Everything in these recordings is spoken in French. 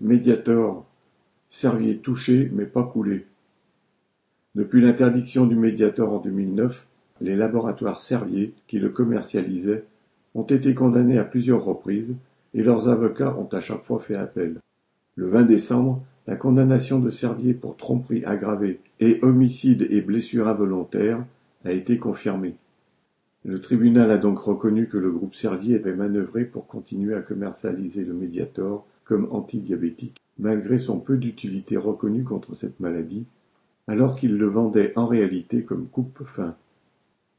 Mediator, Servier touché mais pas coulé. Depuis l'interdiction du Mediator en 2009, les laboratoires Servier, qui le commercialisaient, ont été condamnés à plusieurs reprises et leurs avocats ont à chaque fois fait appel. Le 20 décembre, la condamnation de Servier pour tromperie aggravée et homicide et blessure involontaire a été confirmée. Le tribunal a donc reconnu que le groupe Servier avait manœuvré pour continuer à commercialiser le Mediator comme antidiabétique, malgré son peu d'utilité reconnue contre cette maladie, alors qu'il le vendait en réalité comme coupe-faim.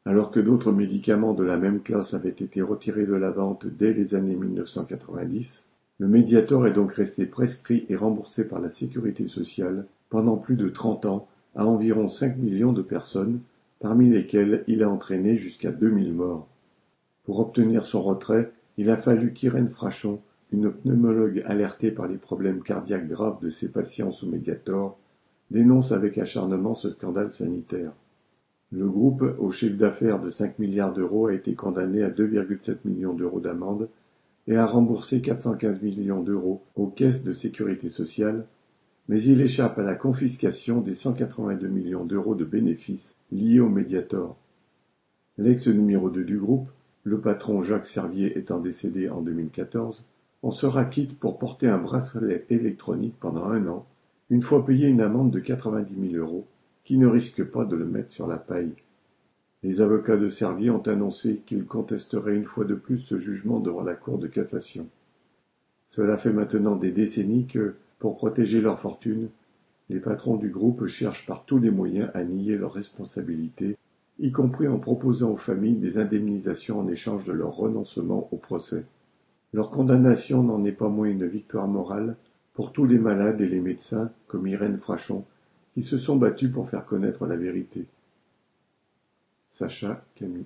Alors que d'autres médicaments de la même classe avaient été retirés de la vente dès les années 1990, le Mediator est donc resté prescrit et remboursé par la sécurité sociale pendant plus de 30 ans à environ 5 millions de personnes, parmi lesquelles il a entraîné jusqu'à 2000 morts. Pour obtenir son retrait, il a fallu qu'Irène Frachon une pneumologue alertée par les problèmes cardiaques graves de ses patients sous Mediator dénonce avec acharnement ce scandale sanitaire. Le groupe, au chiffre d'affaires de 5 milliards d'euros, a été condamné à 2,7 millions d'euros d'amende et a remboursé 415 millions d'euros aux caisses de sécurité sociale, mais il échappe à la confiscation des 182 millions d'euros de bénéfices liés au Mediator. L'ex numéro 2 du groupe, le patron Jacques Servier étant décédé en 2014, on sera quitte pour porter un bracelet électronique pendant un an, une fois payé une amende de 90 000 euros, qui ne risque pas de le mettre sur la paille. Les avocats de Servier ont annoncé qu'ils contesteraient une fois de plus ce jugement devant la Cour de cassation. Cela fait maintenant des décennies que, pour protéger leur fortune, les patrons du groupe cherchent par tous les moyens à nier leurs responsabilités, y compris en proposant aux familles des indemnisations en échange de leur renoncement au procès. Leur condamnation n'en est pas moins une victoire morale pour tous les malades et les médecins, comme Irène Frachon, qui se sont battus pour faire connaître la vérité. Sacha Camille